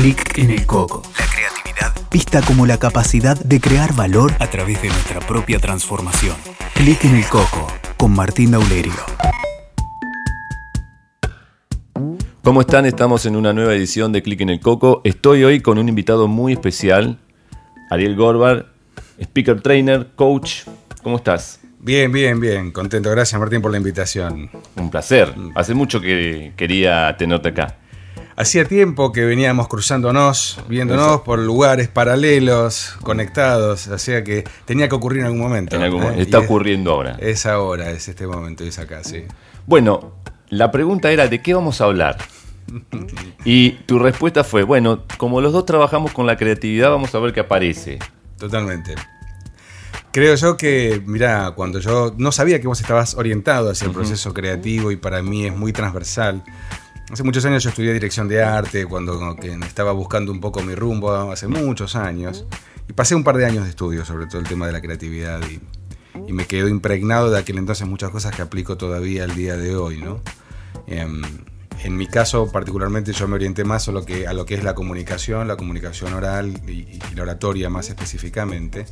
Clic en el coco. La creatividad vista como la capacidad de crear valor a través de nuestra propia transformación. Clic en el coco con Martín Daulerio. ¿Cómo están? Estamos en una nueva edición de Clic en el Coco. Estoy hoy con un invitado muy especial, Ariel Gorbar, speaker trainer, coach. ¿Cómo estás? Bien, bien, bien. Contento. Gracias, Martín, por la invitación. Un placer. Hace mucho que quería tenerte acá. Hacía tiempo que veníamos cruzándonos, viéndonos por lugares paralelos, conectados, o sea que tenía que ocurrir en algún momento. En algún ¿eh? Está Y es- ocurriendo ahora. Es ahora, es este momento, es acá, sí. Bueno, la pregunta era, ¿de qué vamos a hablar? Y tu respuesta fue, bueno, como los dos trabajamos con la creatividad, vamos a ver qué aparece. Totalmente. Creo yo que, mira, cuando yo no sabía que vos estabas orientado hacia el proceso creativo y para mí es muy transversal. Hace muchos años yo estudié dirección de arte, cuando que estaba buscando un poco mi rumbo, hace muchos años. Y pasé un par de años de estudio sobre todo el tema de la creatividad y, y me quedó impregnado de aquel entonces muchas cosas que aplico todavía al día de hoy, ¿no? Em, en mi caso, particularmente, yo me orienté más a lo que, a lo que es la comunicación, la comunicación oral y, y la oratoria más específicamente.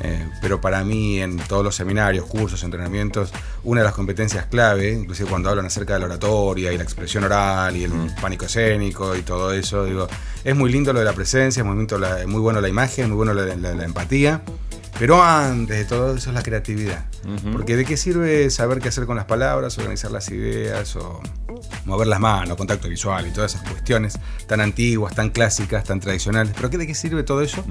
Eh, pero para mí, en todos los seminarios, cursos, entrenamientos, una de las competencias clave, inclusive cuando hablan acerca de la oratoria y la expresión oral y el pánico escénico y todo eso, digo, es muy lindo lo de la presencia, es muy, lindo la- muy bueno la imagen, muy bueno la, la- la empatía, pero antes de todo eso es la creatividad. Porque de qué sirve saber qué hacer con las palabras, organizar las ideas o mover las manos, contacto visual y todas esas cuestiones tan antiguas, tan clásicas, tan tradicionales. Pero ¿qué, ¿de qué sirve todo eso?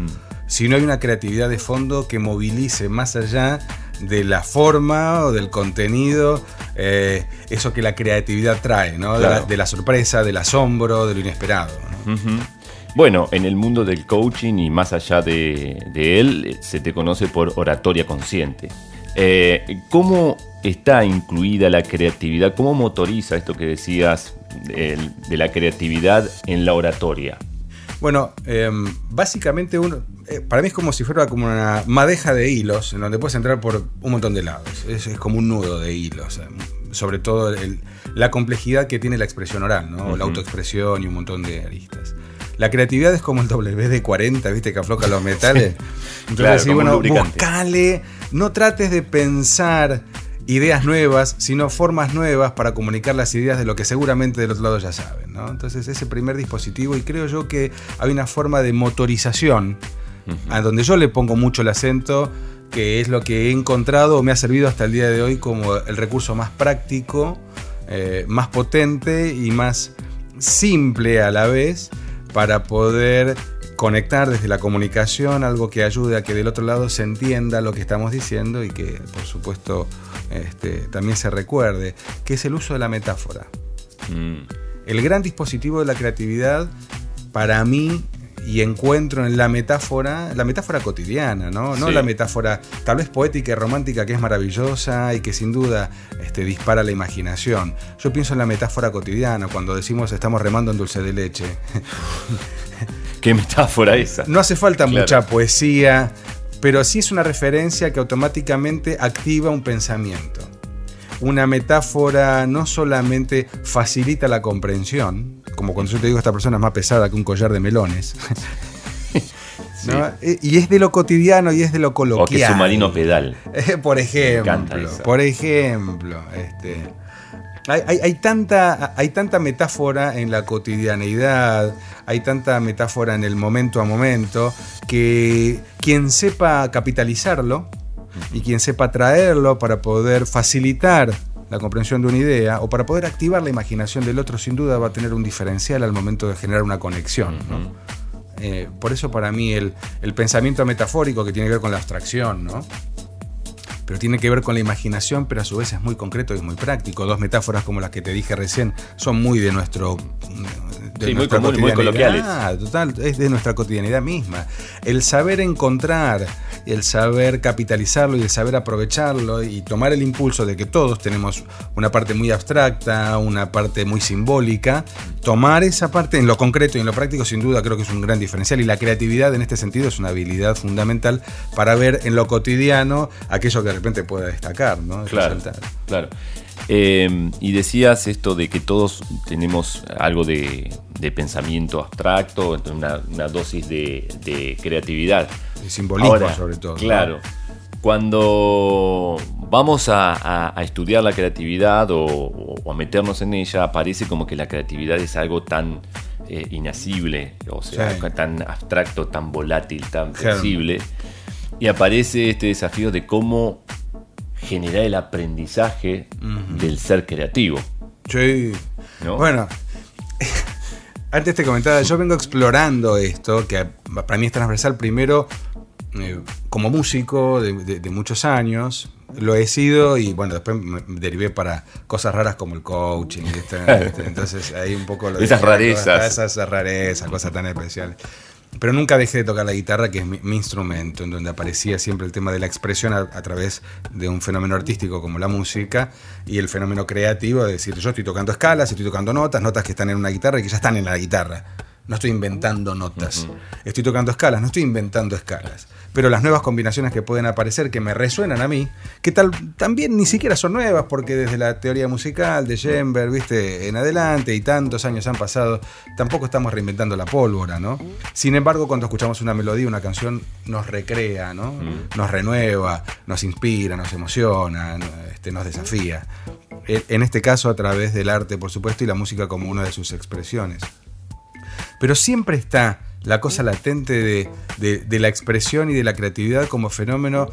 Si no hay una creatividad de fondo que movilice más allá de la forma o del contenido, eh, eso que la creatividad trae, ¿no? De, la, Claro. de la sorpresa, del asombro, de lo inesperado. Bueno, en el mundo del coaching y más allá de, de él, eh, se te conoce por oratoria consciente. Eh, ¿Cómo está incluida la creatividad? ¿Cómo motoriza esto que decías de la creatividad en la oratoria? Bueno, eh, básicamente uno, eh, para mí es como si fuera como una madeja de hilos en donde puedes entrar por un montón de lados. Es, es como un nudo de hilos. Sobre todo el- la complejidad que tiene la expresión oral, ¿no? la autoexpresión y un montón de aristas. La creatividad es como el WD-40, ¿viste? Que afloja los metales. Entonces, Claro, sí, bueno, buscale, no trates de pensar ideas nuevas, sino formas nuevas para comunicar las ideas de lo que seguramente del otro lado ya saben. ¿no? Entonces ese primer dispositivo, y creo yo que hay una forma de motorización, a donde yo le pongo mucho el acento, que es lo que he encontrado o me ha servido hasta el día de hoy como el recurso más práctico, eh, más potente y más simple a la vez para poder conectar desde la comunicación algo que ayude a que del otro lado se entienda lo que estamos diciendo y que por supuesto este, también se recuerde, que es el uso de la metáfora. Mm, El gran dispositivo de la creatividad para mí y encuentro en la metáfora, la metáfora cotidiana, ¿no? No la metáfora tal vez poética y romántica que es maravillosa y que sin duda este, dispara la imaginación. Yo pienso en la metáfora cotidiana, cuando decimos estamos remando en dulce de leche. ¿Qué metáfora esa? No hace falta Claro. mucha poesía, pero sí es una referencia que automáticamente activa un pensamiento. Una metáfora no solamente facilita la comprensión, como cuando yo te digo esta persona es más pesada que un collar de melones. ¿no? Y es de lo cotidiano y es de lo O coloquial. que submarino pedal. Por ejemplo, por ejemplo, este, hay, hay- hay tanta, hay tanta metáfora en la cotidianeidad, hay tanta metáfora en el momento a momento, que quien sepa capitalizarlo y quien sepa traerlo para poder facilitar la comprensión de una idea o para poder activar la imaginación del otro, sin duda va a tener un diferencial al momento de generar una conexión. ¿no? Eh, por eso para mí el, el pensamiento metafórico que tiene que ver con la abstracción, ¿no? Pero tiene que ver con la imaginación, pero a su vez es muy concreto y muy práctico. Dos metáforas como las que te dije recién son muy de nuestro... De Sí, muy común coloquiales. Ah, total, es de nuestra cotidianidad misma. El saber encontrar el saber capitalizarlo y el saber aprovecharlo y tomar el impulso de que todos tenemos una parte muy abstracta, una parte muy simbólica, tomar esa parte en lo concreto y en lo práctico sin duda creo que es un gran diferencial y la creatividad en este sentido es una habilidad fundamental para ver en lo cotidiano aquello que de repente pueda destacar, ¿no? Claro, claro. Eh, y decías esto de que todos tenemos algo de, pensamiento abstracto, una, dosis de, creatividad. De simbolismo sobre todo. Claro. Cuando vamos a, estudiar la creatividad o, a meternos en ella, parece como que la creatividad es algo tan eh, inacible, o sea, tan abstracto, tan volátil, tan flexible. Y aparece este desafío de cómo generar el aprendizaje del ser creativo. Sí. Bueno, antes te comentaba, yo vengo explorando esto, que para mí es transversal primero eh, como músico de, muchos años, lo he sido y bueno, después me derivé para cosas raras como el coaching. Entonces ahí un poco lo Esas rarezas. Esas rarezas, cosas tan especiales. Pero nunca dejé de tocar la guitarra, que es mi, instrumento, en donde aparecía siempre el tema de la expresión a, través de un fenómeno artístico como la música y el fenómeno creativo de decir, yo estoy tocando escalas, estoy tocando notas, notas que están en una guitarra y que ya están en la guitarra. No estoy inventando notas. Estoy tocando escalas, no estoy inventando escalas pero las nuevas combinaciones que pueden aparecer, que me resuenan a mí, que tal, también ni siquiera son nuevas, porque desde la teoría musical de Schoenberg, viste, en adelante, y tantos años han pasado, tampoco estamos reinventando la pólvora, ¿no? Sin embargo, cuando escuchamos una melodía, una canción, nos recrea, ¿no? Nos renueva, nos inspira, nos emociona, este, nos desafía. En este caso, a través del arte, por supuesto, y la música como una de sus expresiones. Pero siempre está la cosa latente de, la expresión y de la creatividad como fenómeno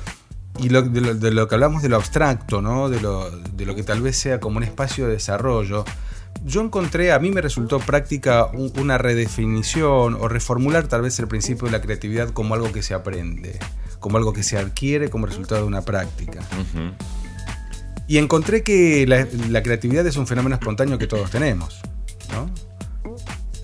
y de, lo, que hablamos de lo abstracto, ¿no? de, lo, de lo que tal vez sea como un espacio de desarrollo. Yo encontré, a mí me resultó práctica una redefinición o reformular tal vez el principio de la creatividad como algo que se aprende, como algo que se adquiere como resultado de una práctica. Y encontré que la, la, creatividad es un fenómeno espontáneo que todos tenemos. ¿no?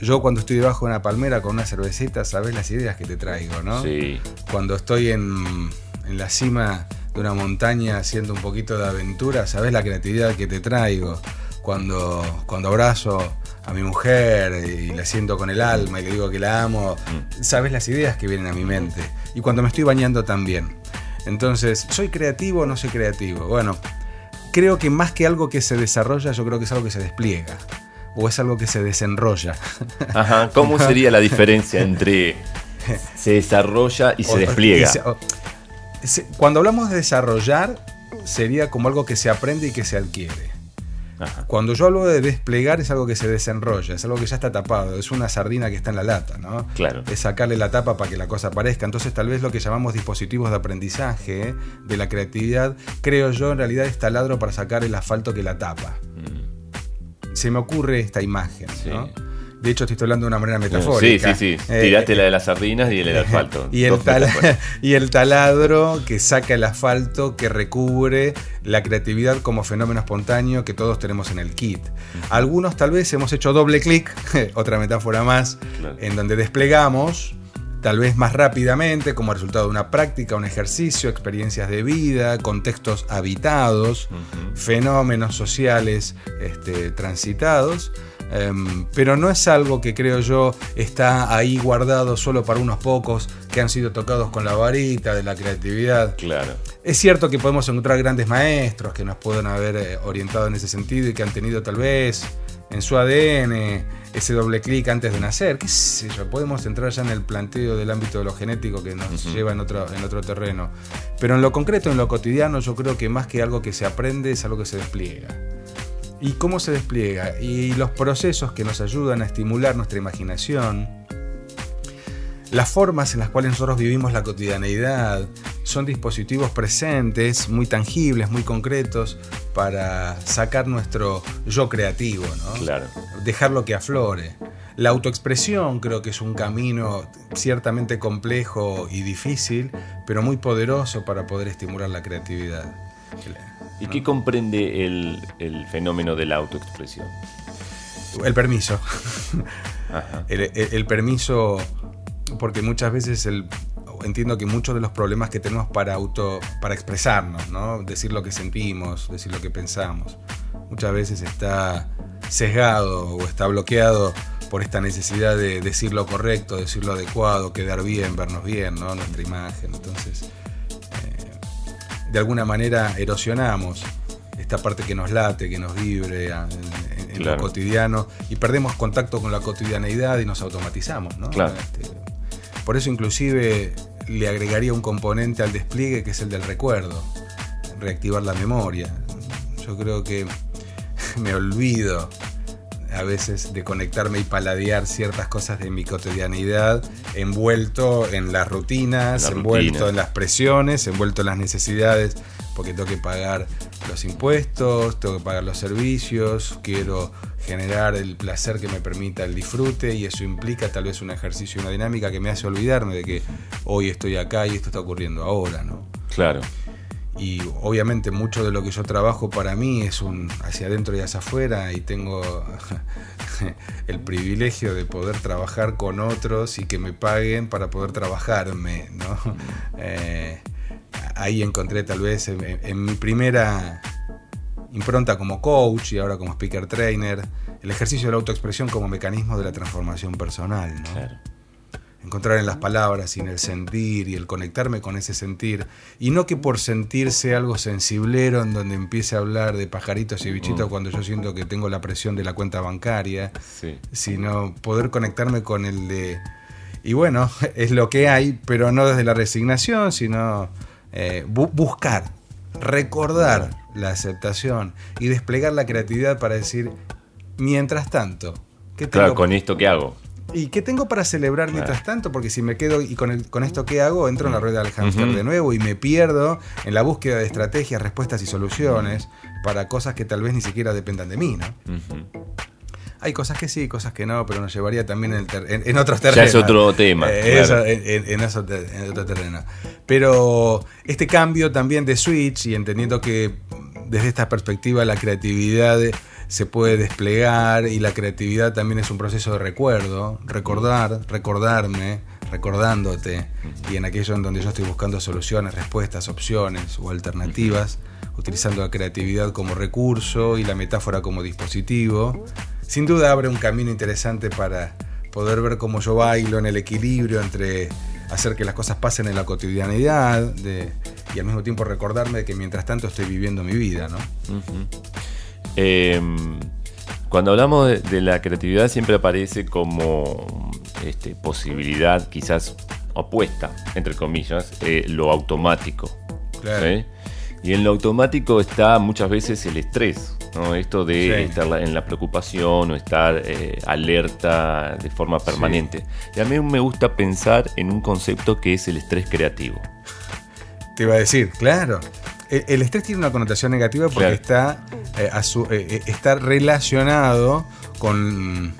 Yo cuando estoy debajo de una palmera con una cervecita, sabes las ideas que te traigo, ¿no? Sí. Cuando estoy en, la cima de una montaña haciendo un poquito de aventura, sabes la creatividad que te traigo. Cuando, cuando abrazo a mi mujer y la siento con el alma y le digo que la amo, mm. sabes las ideas que vienen a mi mente. Y cuando me estoy bañando también. Entonces, ¿soy creativo o no soy creativo? Bueno, creo que más que algo que se desarrolla, yo creo que es algo que se despliega o es algo que se desenrolla. Ajá, ¿cómo sería la diferencia entre se desarrolla y se despliega? cuando hablamos de desarrollar, sería como algo que se aprende y que se adquiere. Cuando yo hablo de desplegar es algo que se desenrolla, es algo que ya está tapado, es una sardina que está en la lata, ¿no? Claro. Es sacarle la tapa para que la cosa aparezca. Entonces tal vez lo que llamamos dispositivos de aprendizaje de la creatividad, creo yo en realidad es taladro para sacar el asfalto que la tapa. Se me ocurre esta imagen. De hecho, estoy hablando de una manera metafórica. Sí, sí, sí. Eh, Tiraste la de las sardinas y el, asfalto. y, el y el taladro que saca el asfalto, que recubre la creatividad como fenómeno espontáneo que todos tenemos en el kit. Algunos tal vez hemos hecho doble clic, otra metáfora más, en donde desplegamos tal vez más rápidamente como resultado de una práctica, un ejercicio, experiencias de vida, contextos habitados, fenómenos sociales este, transitados. Em, pero no es algo que creo yo está ahí guardado solo para unos pocos que han sido tocados con la varita de la creatividad. Claro. Es cierto que podemos encontrar grandes maestros que nos pueden haber eh, orientado en ese sentido y que han tenido tal vez en su ADN ese doble clic antes de nacer, qué sé yo, podemos entrar ya en el planteo del ámbito de lo genético que nos lleva en otro, en otro terreno. Pero en lo concreto, en lo cotidiano, yo creo que más que algo que se aprende es algo que se despliega. ¿Y cómo se despliega? Y los procesos que nos ayudan a estimular nuestra imaginación, las formas en las cuales nosotros vivimos la cotidianeidad, son dispositivos presentes, muy tangibles, muy concretos, para sacar nuestro yo creativo, ¿no? Claro. Dejarlo que aflore. La autoexpresión creo que es un camino ciertamente complejo y difícil, pero muy poderoso para poder estimular la creatividad. ¿Y qué comprende el, fenómeno de la autoexpresión? El permiso. el permiso, porque muchas veces el, entiendo que muchos de los problemas que tenemos para auto, para expresarnos, ¿no? Decir lo que sentimos, decir lo que pensamos, muchas veces está sesgado o está bloqueado por esta necesidad de decir lo correcto, decir lo adecuado, quedar bien, vernos bien, ¿no? Nuestra imagen. Entonces, eh, de alguna manera erosionamos esta parte que nos late, que nos vibre en, lo cotidiano y perdemos contacto con la cotidianeidad y nos automatizamos, ¿no? Este, por eso inclusive le agregaría un componente al despliegue que es el del recuerdo, reactivar la memoria. Yo creo que me olvido a veces de conectarme y paladear ciertas cosas de mi cotidianidad, envuelto en las rutinas, envuelto en las presiones, envuelto en las necesidades, porque tengo que pagar los impuestos, tengo que pagar los servicios, quiero generar el placer que me permita el disfrute y eso implica tal vez un ejercicio, una dinámica que me hace olvidarme de que hoy estoy acá y esto está ocurriendo ahora, ¿no? Claro y obviamente mucho de lo que yo trabajo para mí es un hacia adentro y hacia afuera y tengo el privilegio de poder trabajar con otros y que me paguen para poder trabajarme, ¿no? Eh, ahí encontré tal vez en, mi primera impronta como coach y ahora como speaker trainer el ejercicio de la autoexpresión como mecanismo de la transformación personal, ¿no? encontrar en las palabras y en el sentir y el conectarme con ese sentir. Y no que por sentir sea algo sensiblero en donde empiece a hablar de pajaritos y bichitos mm. cuando yo siento que tengo la presión de la cuenta bancaria, sino poder conectarme con el de... Y bueno, es lo que hay, pero no desde la resignación, sino eh, buscar, recordar la aceptación y desplegar la creatividad para decir, mientras tanto, ¿qué tengo? Claro, con esto que hago. ¿Y qué tengo para celebrar mientras tanto? Porque si me quedo y con, con esto que hago, entro en la rueda del hámster de nuevo y me pierdo en la búsqueda de estrategias, respuestas y soluciones para cosas que tal vez ni siquiera dependan de mí, ¿no? Hay cosas que sí, cosas que no, pero nos llevaría también en, otros terrenos. Ya es otro tema. Eh, en, otro terreno. Pero este cambio también de switch y entendiendo que desde esta perspectiva la creatividad se puede desplegar y la creatividad también es un proceso de recuerdo, recordar, recordarme, recordándote y en aquello en donde yo estoy buscando soluciones, respuestas, opciones o alternativas, utilizando la creatividad como recurso y la metáfora como dispositivo, sin duda abre un camino interesante para poder ver cómo yo bailo en el equilibrio entre hacer que las cosas pasen en la cotidianidad y al mismo tiempo recordarme de que mientras tanto estoy viviendo mi vida, ¿no? Em, cuando hablamos de, la creatividad siempre aparece como este, posibilidad quizás opuesta, entre comillas, eh, lo automático. Y en lo automático está muchas veces el estrés, ¿no? esto de estar en la preocupación o estar eh, alerta de forma permanente. Y a mí me gusta pensar en un concepto que es el estrés creativo. Te iba a decir, claro. El, estrés tiene una connotación negativa porque está, eh, eh, está relacionado con,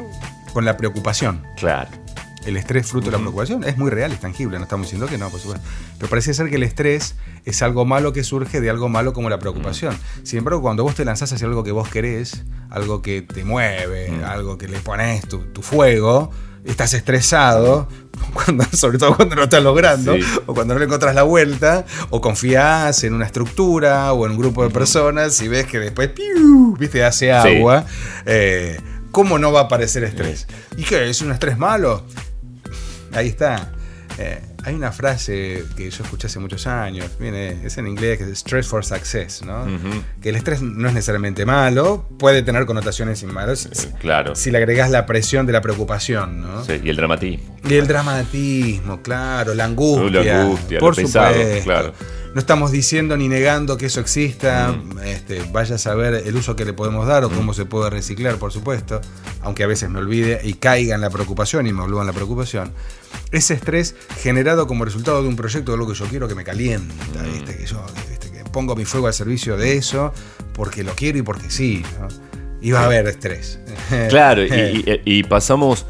con la preocupación. Claro el estrés fruto de la preocupación es muy real, es tangible, no estamos diciendo que no, por supuesto. Pero parece ser que el estrés es algo malo que surge de algo malo como la preocupación. Sin embargo, cuando vos te lanzás hacia algo que vos querés, algo que te mueve, algo que le pones tu, fuego, estás estresado, cuando, sobre todo cuando no estás logrando, o cuando no le encontrás la vuelta, o confías en una estructura o en un grupo de personas y ves que después, ¡piu! viste, hace agua. Eh, ¿Cómo no va a aparecer estrés? ¿Y qué? ¿Es un estrés malo? Ahí está. Eh, hay una frase que yo escuché hace muchos años, viene, es en inglés, que es stress for success, ¿no? Que el estrés no es necesariamente malo, puede tener connotaciones malas. Eh, claro. Si le agregas la presión de la preocupación, ¿no? Sí, y el dramatismo. Y el dramatismo, claro, la angustia. La angustia, por supuesto. claro. No estamos diciendo ni negando que eso exista, este, vaya a saber el uso que le podemos dar o cómo se puede reciclar, por supuesto, aunque a veces me olvide y caiga en la preocupación y me olvido en la preocupación. Ese estrés generado como resultado de un proyecto de lo que yo quiero que me calienta, Que yo que pongo mi fuego al servicio de eso porque lo quiero y porque sí. Y va a haber estrés. Claro, y, pasamos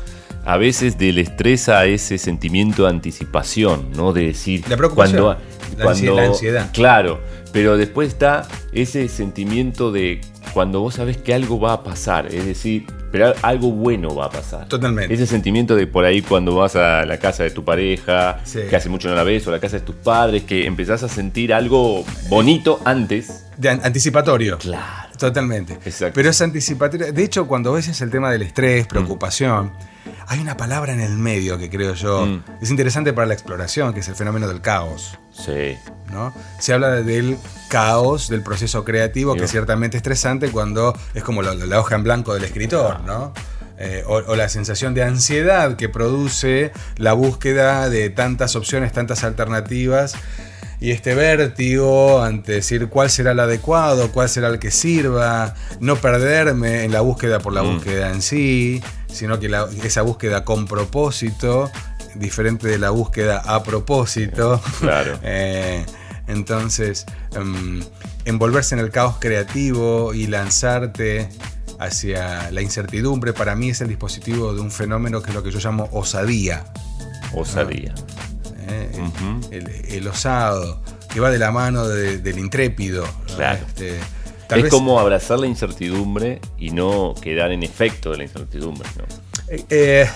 a veces del estrés a ese sentimiento de anticipación, ¿no? De decir, la preocupación. Cuando, la ansiedad. Claro, pero después está ese sentimiento de cuando vos sabés que algo va a pasar, es decir, pero algo bueno va a pasar. Totalmente. Ese sentimiento de por ahí cuando vas a la casa de tu pareja, Sí. que hace mucho no la ves, o la casa de tus padres, que empezás a sentir algo bonito antes. De an- anticipatorio. Claro. Totalmente. Exacto. Pero es anticipatorio. De hecho, cuando ves el tema del estrés, preocupación, hay una palabra en el medio que creo yo Mm. es interesante para la exploración, que es el fenómeno del caos. Sí. ¿no? Se habla del caos del proceso creativo, que es ciertamente estresante cuando es como la, la hoja en blanco del escritor, ¿no? Eh, o, o la sensación de ansiedad que produce la búsqueda de tantas opciones, tantas alternativas. Y este vértigo ante decir cuál será el adecuado, cuál será el que sirva, no perderme en la búsqueda por la Mm. búsqueda en sí, sino que la- esa búsqueda con propósito, diferente de la búsqueda a propósito. Claro. Eh, entonces, em, envolverse en el caos creativo y lanzarte hacia la incertidumbre, para mí es el dispositivo de un fenómeno que es lo que yo llamo osadía. Osadía. ¿Eh? El- Ujú. el, el osado, que va de la mano de- del intrépido. Este, tal Es vez- como abrazar la incertidumbre y no quedar en efecto de la incertidumbre, ¿no? Eh, eh,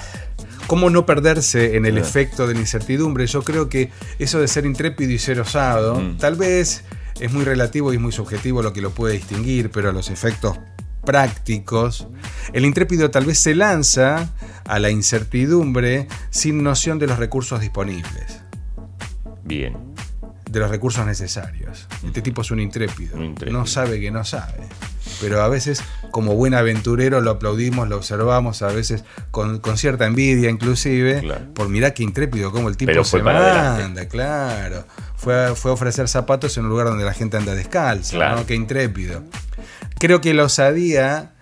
¿Cómo no perderse en el Ah. efecto de la incertidumbre? Yo creo que eso de ser intrépido y ser osado, Mm. tal vez es muy relativo y muy subjetivo lo que lo puede distinguir, pero a los efectos prácticos, el intrépido tal vez se lanza a la incertidumbre sin noción de los recursos disponibles, Bien. de los recursos necesarios. Este tipo es un intrépido, Un intrépido. no sabe que no sabe. Pero a veces, como buen aventurero, lo aplaudimos, lo observamos, a veces con, con cierta envidia inclusive, Claro. por mirar qué intrépido, cómo el tipo Pero se manda, adelante. claro. Fue fue a ofrecer zapatos en un lugar donde la gente anda descalza, Claro. ¿no? Qué intrépido. Creo que la osadía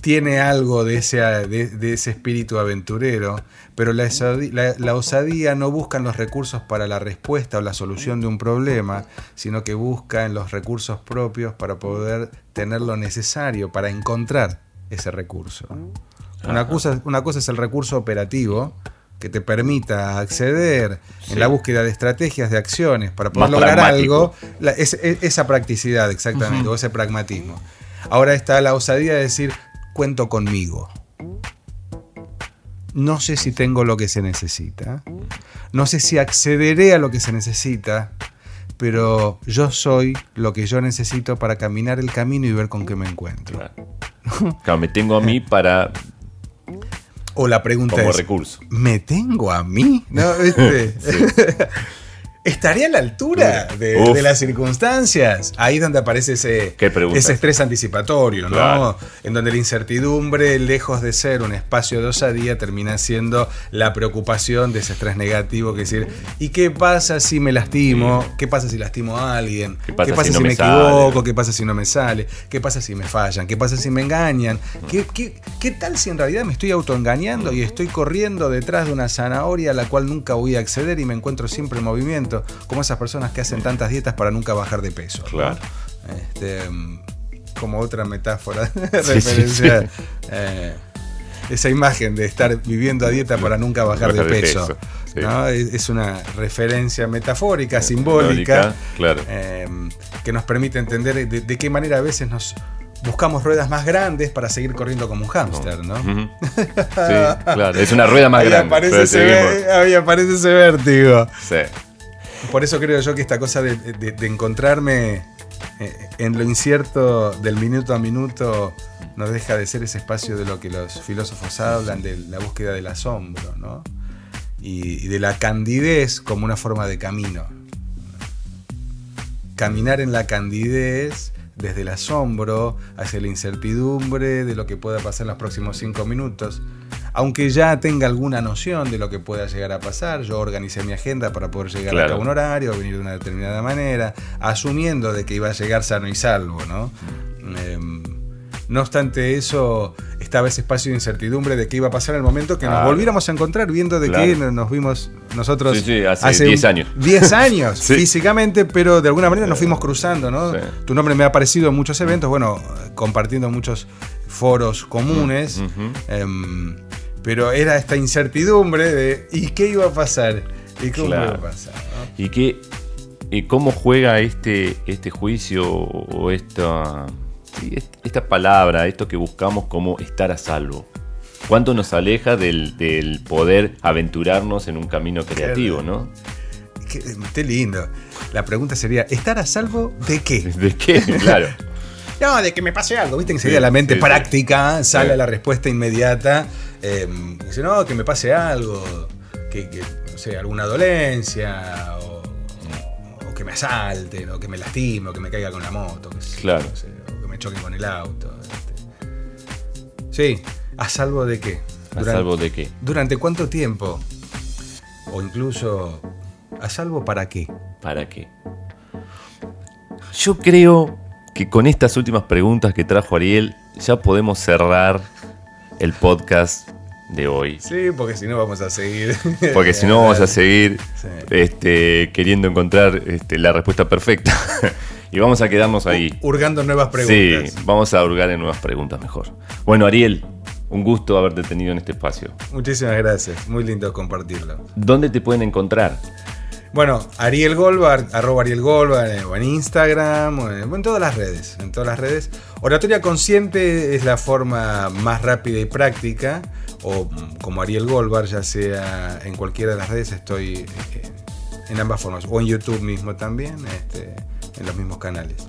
tiene algo de ese, de, de ese espíritu aventurero, pero la, osadi- la- la osadía no busca en los recursos para la respuesta o la solución de un problema, sino que busca en los recursos propios para poder tener lo necesario para encontrar ese recurso. Una cosa, una cosa es el recurso operativo que te permita acceder Sí. en la búsqueda de estrategias, de acciones para poder Más lograr pragmático. algo, la- es- es- esa practicidad exactamente, o ese pragmatismo. Ahora está la osadía de decir, cuento conmigo. No sé si tengo lo que se necesita, no sé si accederé a lo que se necesita, pero yo soy lo que yo necesito para caminar el camino y ver con qué me encuentro. Claro. Claro, me tengo a mí para O la pregunta como es, recurso. ¿me tengo a mí? ¿No? ¿Viste? ¿Estaré a la altura de, las circunstancias? Ahí es donde aparece ese, ese estrés anticipatorio, ¿no? En donde la incertidumbre, lejos de ser un espacio de osadía, termina siendo la preocupación de ese estrés negativo, que es decir, ¿y qué pasa si me lastimo? ¿Qué pasa si lastimo a alguien? ¿Qué pasa si no si me me sale? equivoco? ¿Qué pasa si no me sale? ¿Qué pasa si me fallan? ¿Qué pasa si me engañan? ¿Qué, qué, qué tal si en realidad me estoy autoengañando y estoy corriendo detrás de una zanahoria a la cual nunca voy a acceder y me encuentro siempre en movimiento? Como esas personas que hacen tantas dietas para nunca bajar de peso. ¿no? Claro. Este, mm, como otra metáfora de Sí, sí, referencia. sí. eh, esa imagen de estar viviendo a dieta para nunca bajar, Bajar de de peso. Es, una referencia metafórica, simbólica, Simbólica, claro. eh, que nos permite entender de, de qué manera a veces nos buscamos ruedas más grandes para seguir corriendo como un hámster, ¿no? Sí, claro. Es una rueda más ahí, grande. aparece ese, ahí aparece ese vértigo. Sí. Por eso creo yo que esta cosa de, encontrarme eh, en lo incierto del minuto a minuto no deja de ser ese espacio de lo que los filósofos hablan, de la búsqueda del asombro, ¿no? Y, y de la candidez como una forma de camino. Caminar en la candidez desde el asombro hacia la incertidumbre de lo que pueda pasar en los próximos cinco minutos. Aunque ya tenga alguna noción de lo que pueda llegar a pasar, yo organicé mi agenda para poder llegar Claro. a un horario, venir de una determinada manera, asumiendo de que iba a llegar sano y salvo, ¿no? Em, no obstante eso, estaba ese espacio de incertidumbre de qué iba a pasar en el momento que nos volviéramos a encontrar, viendo de Claro. que nos vimos nosotros Sí, sí, hace 10 años. 10 años Sí. físicamente, pero de alguna manera nos fuimos cruzando, ¿no? Tu nombre me ha aparecido en muchos eventos, bueno, compartiendo muchos foros comunes, pero era esta incertidumbre de ¿y qué iba a pasar? ¿Y cómo Claro. iba a pasar? ¿no? ¿Y qué, y cómo juega este, este juicio o esta, esta palabra, esto que buscamos como estar a salvo. ¿Cuánto nos aleja del, del poder aventurarnos en un camino creativo, no? Qué, qué lindo. La pregunta sería, ¿estar a salvo de qué? ¿De qué? Claro. No, de que me pase algo, viste que Sí, la mente sí, práctica, sale Sí. la respuesta inmediata. eh, dice, no, que me pase algo, que, que, no sé, alguna dolencia, o, o que me asalten, o que me lastime, o que me caiga con la moto, Claro. no sé, o que me choquen con el auto. este. Sí, ¿a salvo de qué? ¿A salvo de qué? ¿Durante cuánto tiempo? O incluso, ¿a salvo para qué? ¿Para qué? Yo creo que con estas últimas preguntas que trajo Ariel ya podemos cerrar el podcast de hoy. Sí, porque si no vamos a seguir. Porque si no vamos a seguir Sí. este, queriendo encontrar este, la respuesta perfecta. y vamos a quedarnos ahí. Hurgando nuevas Sí, preguntas. vamos a hurgar en nuevas preguntas mejor. Bueno, Ariel, un gusto haberte tenido en este espacio. Muchísimas gracias. Muy lindo compartirlo. ¿Dónde te pueden encontrar? Bueno, Ariel Goldbar, arroba Ariel Goldbar, eh, o en Instagram, o en, todas las redes. En todas las redes. Oratoria consciente es la forma más rápida y práctica. O mm, como Ariel Goldbar, ya sea en cualquiera de las redes, estoy eh, en ambas formas. O en YouTube mismo también, este, en los mismos canales.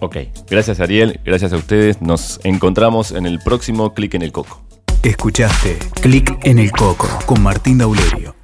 Ok, gracias Ariel, gracias a ustedes. Nos encontramos en el próximo Clic en el Coco. Escuchaste Clic en el Coco con Martín Daulerio.